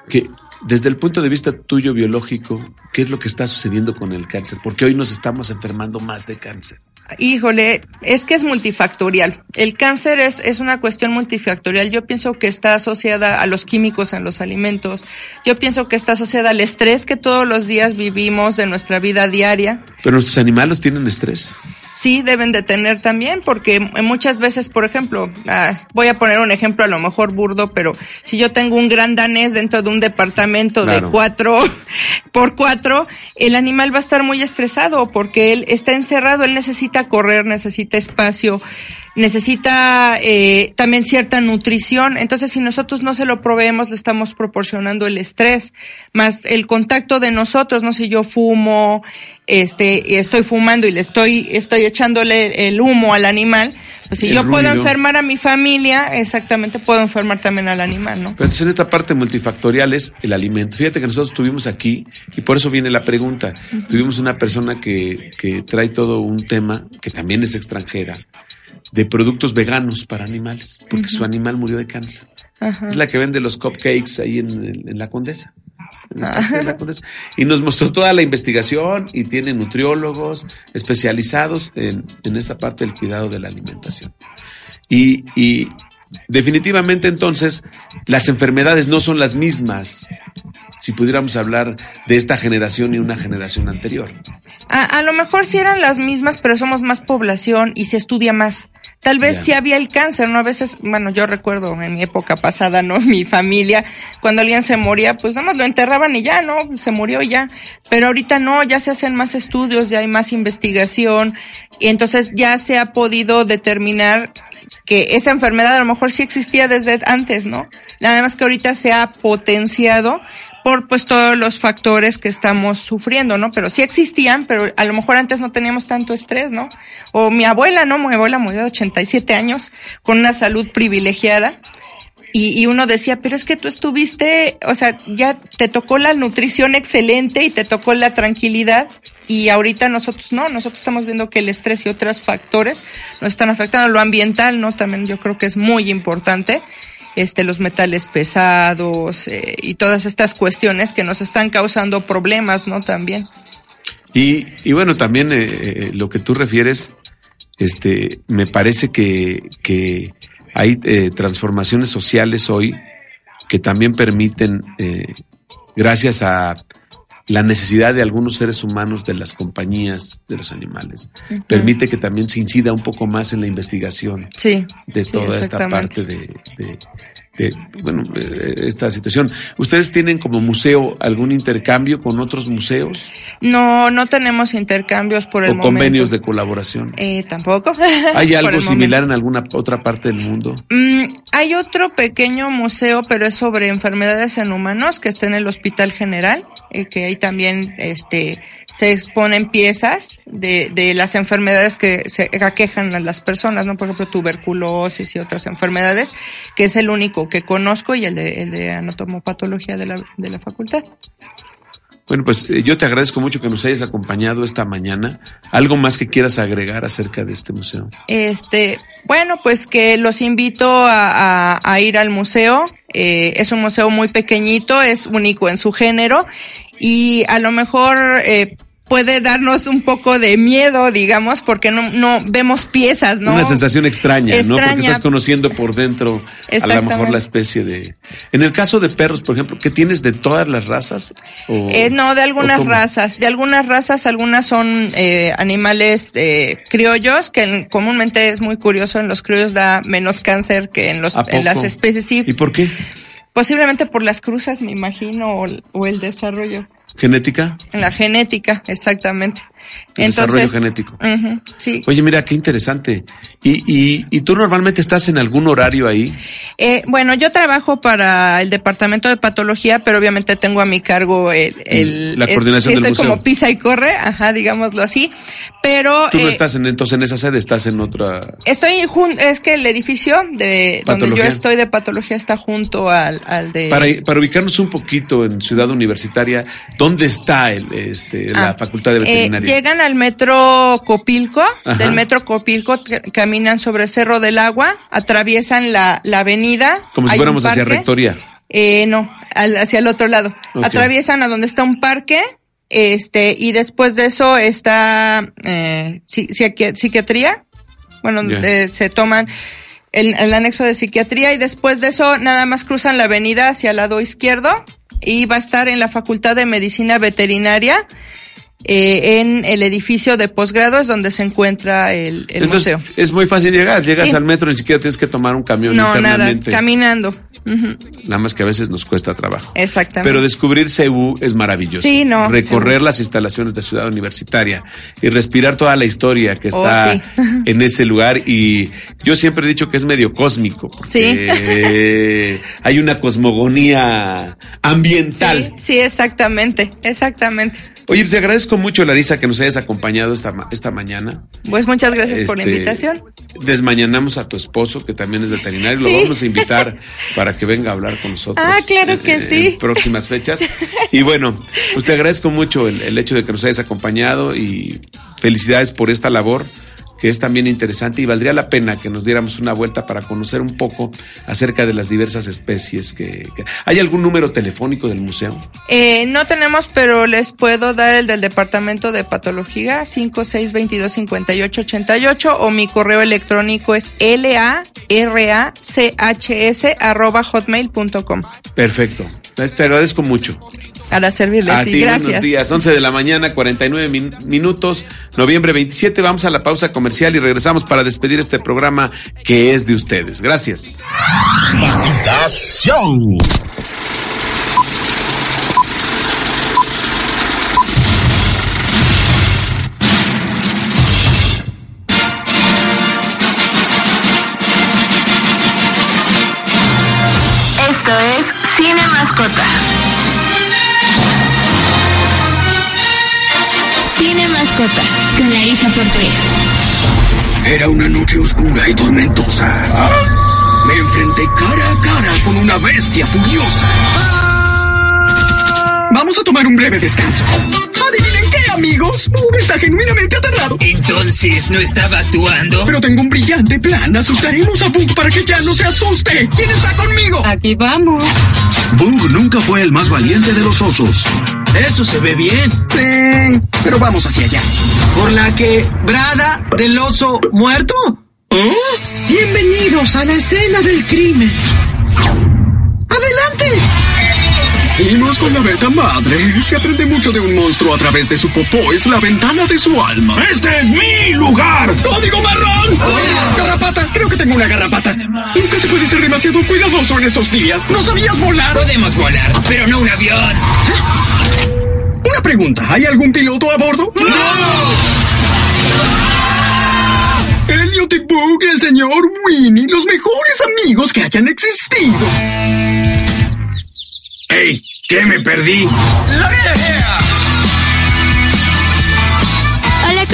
Que desde el punto de vista tuyo biológico, ¿qué es lo que está sucediendo con el cáncer? Porque hoy nos estamos enfermando más de cáncer. Híjole, es que es multifactorial. El cáncer es, es una cuestión multifactorial. Yo pienso que está asociada a los químicos en los alimentos. Yo pienso que está asociada al estrés que todos los días vivimos de nuestra vida diaria. Pero nuestros animales tienen estrés. Sí, deben de tener también, porque muchas veces, por ejemplo, ah, voy a poner un ejemplo a lo mejor burdo, pero si yo tengo un gran danés dentro de un departamento Claro. de cuatro por cuatro, el animal va a estar muy estresado porque él está encerrado, él necesita correr, necesita espacio, necesita eh, también cierta nutrición. Entonces, si nosotros no se lo proveemos, le estamos proporcionando el estrés, más el contacto de nosotros, no sé, yo fumo, este, estoy fumando y le estoy, estoy echándole el humo al animal, pues si El yo puedo enfermar a mi familia, exactamente puedo enfermar también al animal, ¿no? Pero entonces en esta parte multifactorial es el alimento. Fíjate que nosotros tuvimos aquí, y por eso viene la pregunta, tuvimos una persona que, que trae todo un tema, que también es extranjera, de productos veganos para animales, porque su animal murió de cáncer. Es la que vende los cupcakes ahí en, en- en la Condesa. Y nos mostró toda la investigación y tiene nutriólogos especializados en, en esta parte del cuidado de la alimentación. Y, y definitivamente entonces las enfermedades no son las mismas si pudiéramos hablar de esta generación y una generación anterior. A, a lo mejor sí eran las mismas, pero somos más población y se estudia más. Tal vez Ya. sí había el cáncer, ¿no? A veces, bueno, yo recuerdo en mi época pasada, ¿no? Mi familia, cuando alguien se moría, pues nada más lo enterraban y ya, ¿no? Se murió y ya. Pero ahorita no, ya se hacen más estudios, ya hay más investigación y entonces ya se ha podido determinar que esa enfermedad a lo mejor sí existía desde antes, ¿no? Nada más que ahorita se ha potenciado por pues todos los factores que estamos sufriendo, ¿no? Pero sí existían, pero a lo mejor antes no teníamos tanto estrés, ¿no? O mi abuela, ¿no? Mi abuela murió de 87 años con una salud privilegiada. Y, y uno decía, pero es que tú estuviste, o sea, ya te tocó la nutrición excelente y te tocó la tranquilidad y ahorita nosotros no, nosotros estamos viendo que el estrés y otros factores nos están afectando. Lo ambiental, ¿no? También yo creo que es muy importante este, los metales pesados eh, y todas estas cuestiones que nos están causando problemas, ¿no? También. Y, y bueno, también eh, eh, lo que tú refieres, este, me parece que, que hay transformaciones sociales hoy que también permiten, gracias a la necesidad de algunos seres humanos de las compañías de los animales, permite que también se incida un poco más en la investigación Sí. de Sí, toda esta parte de, de- de, bueno, eh, esta situación. ¿Ustedes tienen como museo algún intercambio con otros museos No, no tenemos intercambios por el o momento. convenios de colaboración? Eh, tampoco. ¿Hay algo similar en alguna otra parte del mundo? Mm, hay otro pequeño museo, pero es sobre enfermedades en humanos, que está en el Hospital General, eh, que ahí también este, se exponen piezas de, de las enfermedades que se aquejan a las personas, ¿no? Por ejemplo, tuberculosis y otras enfermedades, que es el único que conozco y el de, el de anatomopatología de la, de la facultad. Bueno, pues eh, yo te agradezco mucho que nos hayas acompañado esta mañana. ¿Algo más que quieras agregar acerca de este museo? Este, bueno, pues que los invito a, a- a ir al museo. Eh, es un museo muy pequeñito, es único en su género y a lo mejor eh, puede darnos un poco de miedo, digamos, porque no, no vemos piezas, ¿no? Una sensación extraña, ¿no? Porque estás conociendo por dentro a lo mejor la especie de... En el caso de perros, por ejemplo, ¿qué tienes de todas las razas? O- Eh, no, de algunas razas. De algunas razas, algunas son eh, animales eh, criollos, que en- comúnmente es muy curioso, en los criollos da menos cáncer que en, los, ¿A en las especies. Sí, ¿Y por qué? posiblemente por las cruzas, me imagino, o el desarrollo. ¿Genética? En la genética, exactamente. El desarrollo genético. sí. Oye, mira, qué interesante. ¿Y, y, ¿Y tú normalmente estás en algún horario ahí? Eh, bueno, yo trabajo para el departamento de patología, pero obviamente tengo a mi cargo el, el- La es- coordinación del estoy museo. como pisa y corre, ajá, digámoslo así. Pero Tú no eh, estás en, entonces en esa sede, estás en otra... estoy jun- es que el edificio de donde Patología. yo estoy de patología está junto al, al de Para, para ubicarnos un poquito en Ciudad Universitaria, ¿dónde está el, este, la Ah, Facultad de Eh, Veterinaria? Llegan al metro Copilco, Ajá. del metro Copilco caminan sobre Cerro del Agua, atraviesan la, la avenida. Como si fuéramos hacia. Rectoría. Eh, no, al- hacia el otro lado. Atraviesan a donde está un parque, este, y después de eso está eh, psi- psiqui- psiquiatría. Bueno, eh, se toman el, el anexo de psiquiatría y después de eso nada más cruzan la avenida hacia el lado izquierdo y va a estar en la Facultad de Medicina Veterinaria. Eh, en el edificio de posgrado es donde se encuentra el, el Entonces, museo. es muy fácil llegar. Llegas Sí. al metro, ni siquiera tienes que tomar un camión No, nada, caminando. Nada más que a veces nos cuesta trabajo. Exactamente. Pero descubrir CEU es maravilloso. Sí, no, Recorrer las instalaciones de Ciudad Universitaria y respirar toda la historia que Oh, está sí. en ese lugar. Y yo siempre he dicho que es medio cósmico. Porque hay una cosmogonía ambiental. Sí, sí, exactamente, exactamente. Oye, te agradezco mucho, Larisa, que nos hayas acompañado esta, esta mañana. Pues muchas gracias por la Este, invitación. Desmañanamos a tu esposo, que también es veterinario. Lo Sí. vamos a invitar para que venga a hablar con nosotros. Ah, claro en- que en- sí. En próximas fechas. Y bueno, pues te agradezco mucho el, el hecho de que nos hayas acompañado y felicidades por esta labor que es también interesante y valdría la pena que nos diéramos una vuelta para conocer un poco acerca de las diversas especies que, que- ¿Hay algún número telefónico del museo? Eh, no tenemos, pero les puedo dar el del departamento de patología 56225888 o mi correo electrónico es larachs arroba hotmail.com. Perfecto. Te agradezco mucho. Para servirles, A sí, ti, buenos gracias. días. 11 de la mañana, 49 min- minutos, noviembre 27. Vamos a la pausa comercial y regresamos para despedir este programa que es de ustedes. Gracias. Oscura y tormentosa. Me enfrenté cara a cara con una bestia furiosa. Vamos a tomar un breve descanso. ¿Adivinen qué, amigos? Bug está genuinamente aterrado. Entonces no estaba actuando. Pero tengo un brillante plan. Asustaremos a Bug para que ya no se asuste. ¿Quién está conmigo? Aquí vamos. Bug nunca fue el más valiente de los osos. Eso se ve bien. Sí, pero vamos hacia allá. ¿Por la que brada del oso muerto? ¿Oh? Bienvenidos a la escena del crimen. ¡Adelante! Vimos con la beta madre. Se aprende mucho de un monstruo a través de su popó. Es la ventana de su alma. ¡Este es mi lugar! ¡Código marrón! ¡Garrapata! Creo que tengo una garrapata. Nunca se puede ser demasiado cuidadoso en estos días. ¿No sabías volar? Podemos volar, pero no un avión. Una pregunta. ¿Hay algún piloto a bordo? Elliot y Bug, el señor Winnie, los mejores amigos que hayan existido. ¡Ey! ¿Qué me perdí? Hola,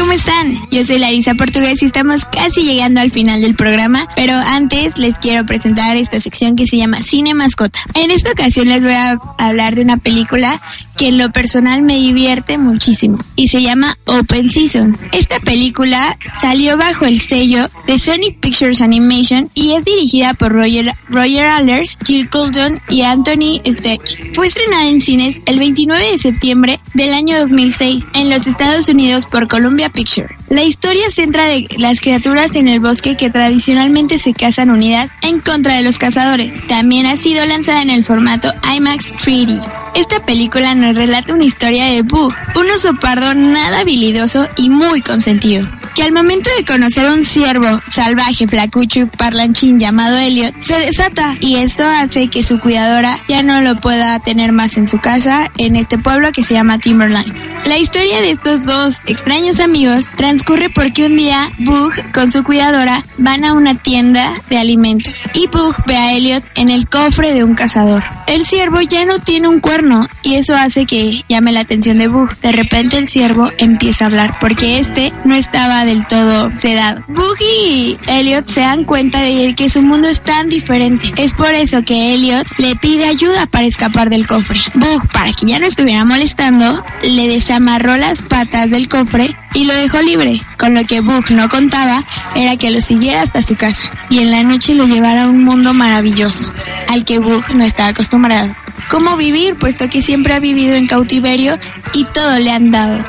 ¿cómo están? Yo soy Larisa Portugués y estamos casi llegando al final del programa, pero antes les quiero presentar esta sección que se llama Cine Mascota. En esta ocasión les voy a hablar de una película que en lo personal me divierte muchísimo y se llama Open Season. Esta película salió bajo el sello de Sonic Pictures Animation y es dirigida por Roger, Roger Allers, Jill Colton y Anthony Stech. Fue estrenada en cines el 29 de septiembre del año 2006 en los Estados Unidos por Columbia Pictures. La historia centra de las criaturas en el bosque que tradicionalmente se cazan unidas en contra de los cazadores. También ha sido lanzada en el formato IMAX 3D. Esta película nos relata una historia de Boo, un oso pardo nada habilidoso y muy consentido, que al momento de conocer a un ciervo salvaje, flacucho y parlanchín llamado Elliot, se desata y esto hace que su cuidadora ya no lo pueda tener más en su casa en este pueblo que se llama Timberline. La historia de estos dos extraños amigos transcurre porque un día Bug con su cuidadora van a una tienda de alimentos y Bug ve a Elliot en el cofre de un cazador. El ciervo ya no tiene un cuerno y eso hace que llame la atención de Bug. De repente el ciervo empieza a hablar porque este no estaba del todo sedado. Bug y Elliot se dan cuenta de que su mundo es tan diferente. Es por eso que Elliot le pide ayuda para escapar del cofre. Bug, para que ya no estuviera molestando, le desamarró las patas del cofre y lo dejó libre. Con lo que Bug no contaba era que lo siguiera hasta su casa y en la noche lo llevara a un mundo maravilloso, al que Bug no estaba acostumbrado. ¿Cómo vivir? Puesto que siempre ha vivido en cautiverio y todo le han dado.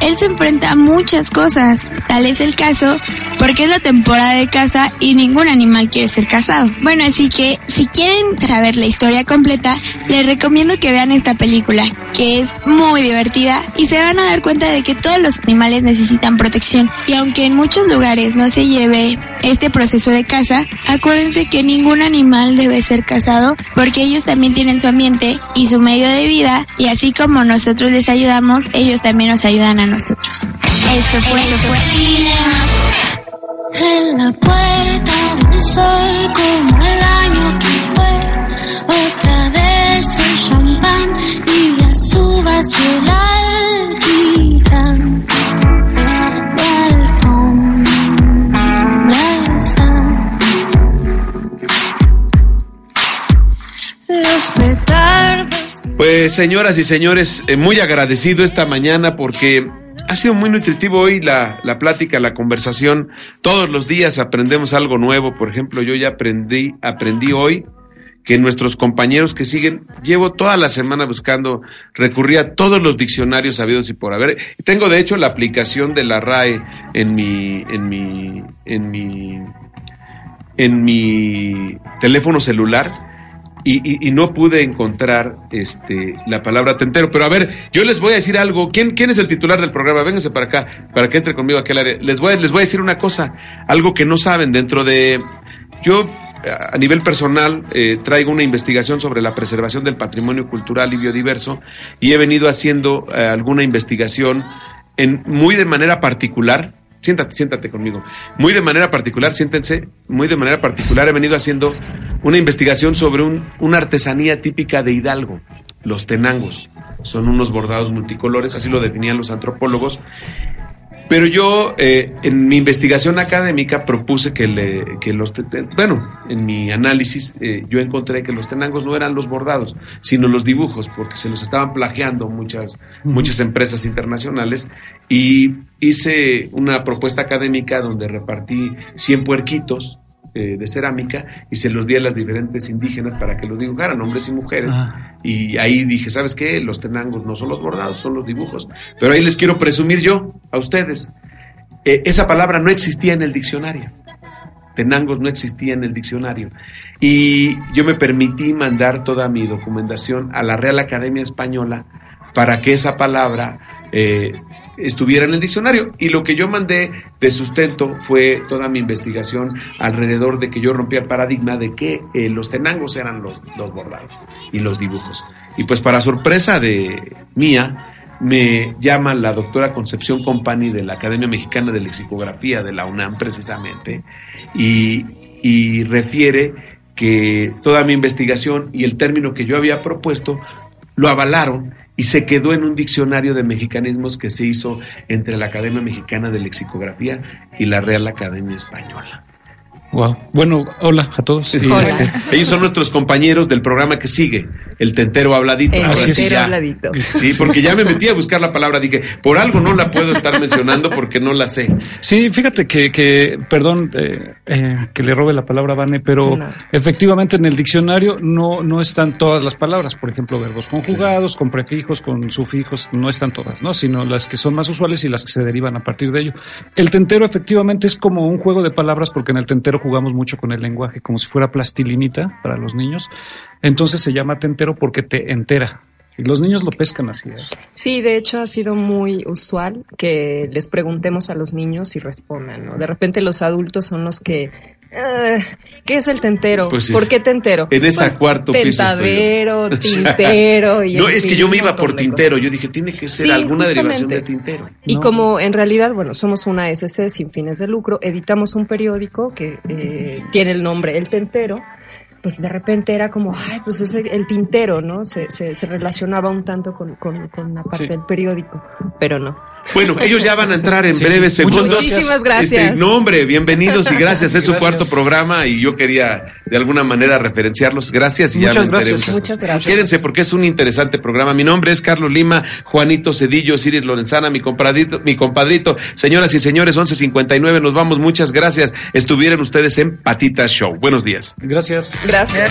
Él se enfrenta a muchas cosas, tal es el caso porque es la temporada de caza y ningún animal quiere ser cazado. Bueno, así que si quieren saber la historia completa, les recomiendo que vean esta película, que es muy divertida y se van a dar cuenta de que todos los animales necesitan protección. Y aunque en muchos lugares no se lleve este proceso de caza, acuérdense que ningún animal debe ser cazado porque ellos también tienen su ambiente y su medio de vida y así como nosotros les ayudamos, ellos también nos ayudan a nosotros. Esto fue, Esto fue En la puerta del sol como el año que fue. Otra vez el champán y a su vacío la alquitrán Pues señoras y señores, eh, muy agradecido esta mañana porque ha sido muy nutritivo hoy la, la plática, la conversación. Todos los días aprendemos algo nuevo. Por ejemplo, yo ya aprendí, aprendí hoy que nuestros compañeros que siguen, llevo toda la semana buscando, recurrí a todos los diccionarios habidos y por haber. Tengo de hecho la aplicación de la RAE en mi, en mi, en mi, en mi teléfono celular y, y, y, no pude encontrar este, la palabra tentero. Pero a ver, yo les voy a decir algo. ¿Quién, quién es el titular del programa? Vénganse para acá, para que entre conmigo aquí al área. Les voy, a, les voy a decir una cosa, algo que no saben dentro de... Yo, a nivel personal, eh, traigo una investigación sobre la preservación del patrimonio cultural y biodiverso y he venido haciendo eh, alguna investigación en, muy de manera particular, siéntate, siéntate conmigo. Muy de manera particular, siéntense, muy de manera particular he venido haciendo una investigación sobre un, una artesanía típica de Hidalgo, los tenangos. Son unos bordados multicolores, así lo definían los antropólogos. Pero yo, eh, en mi investigación académica, propuse que, le, que los. Bueno, en mi análisis, eh, yo encontré que los tenangos no eran los bordados, sino los dibujos, porque se los estaban plagiando muchas, muchas empresas internacionales. Y hice una propuesta académica donde repartí 100 puerquitos eh, de cerámica y se los di a las diferentes indígenas para que los dibujaran, hombres y mujeres. Ah. Y ahí dije, ¿sabes qué? Los tenangos no son los bordados, son los dibujos. Pero ahí les quiero presumir yo, a ustedes, eh, esa palabra no existía en el diccionario. Tenangos no existía en el diccionario. Y yo me permití mandar toda mi documentación a la Real Academia Española para que esa palabra eh, estuviera en el diccionario. Y lo que yo mandé de sustento fue toda mi investigación alrededor de que yo rompía el paradigma de que eh, los tenangos eran los, los bordados y los dibujos. Y pues para sorpresa de mía, me llama la doctora Concepción Compani de la Academia Mexicana de Lexicografía de la UNAM precisamente y refiere que toda mi investigación y el término que yo había propuesto lo avalaron y se quedó en un diccionario de mexicanismos que se hizo entre la Academia Mexicana de Lexicografía y la Real Academia Española. Wow. Bueno, hola a todos. Y, este, ellos son nuestros compañeros del programa que sigue, el Tentero Habladito. El sí Tentero. Habladito. Sí, porque ya me metí a buscar la palabra, dije, por algo no la puedo estar mencionando porque no la sé. Sí, fíjate que, que perdón eh, eh, que le robe la palabra a Vane, pero No. efectivamente en el diccionario no, no están todas las palabras, por ejemplo, verbos conjugados, con prefijos, con sufijos, no están todas, ¿no? Sino las que son más usuales y las que se derivan a partir de ello. El tentero efectivamente es como un juego de palabras porque en el tentero jugamos mucho con el lenguaje, como si fuera plastilinita para los niños. Entonces se llama tentero porque te entera. Y los niños lo pescan así. ¿eh? Sí, de hecho ha sido muy usual que les preguntemos a los niños y respondan, ¿no? De repente los adultos son los que... "Ah, ¿Qué es el tentero? Pues. ¿Por qué tentero? En esa Pues, cuarto piso. Tentadero, tintero. Y no, es que yo me iba por tintero. Yo dije, tiene que ser Sí, alguna derivación de tintero. Y No. como en realidad, bueno, somos una SC sin fines de lucro, editamos un periódico que eh, tiene el nombre El Tentero, pues de repente era como, ay, pues es el, el tintero, ¿no? Se, se, se relacionaba un tanto con, con, con la parte Sí. del periódico, pero no. Bueno, ellos ya van a entrar en Sí, breves sí. Segundos. Muchísimas gracias. Este, no, hombre, bienvenidos y gracias. Es su Gracias. cuarto programa y yo quería de alguna manera referenciarlos. Gracias y ya Muchas me enteré gracias. muchas Muchas gracias. Quédense porque es un interesante programa. Mi nombre es Carlos Lima, Juanito Cedillo, Ciris Lorenzana, mi compadrito, mi compadrito. Señoras y señores, 11.59, nos vamos. Muchas gracias. Estuvieron ustedes en Patitas Show. Buenos días. Gracias. Gracias.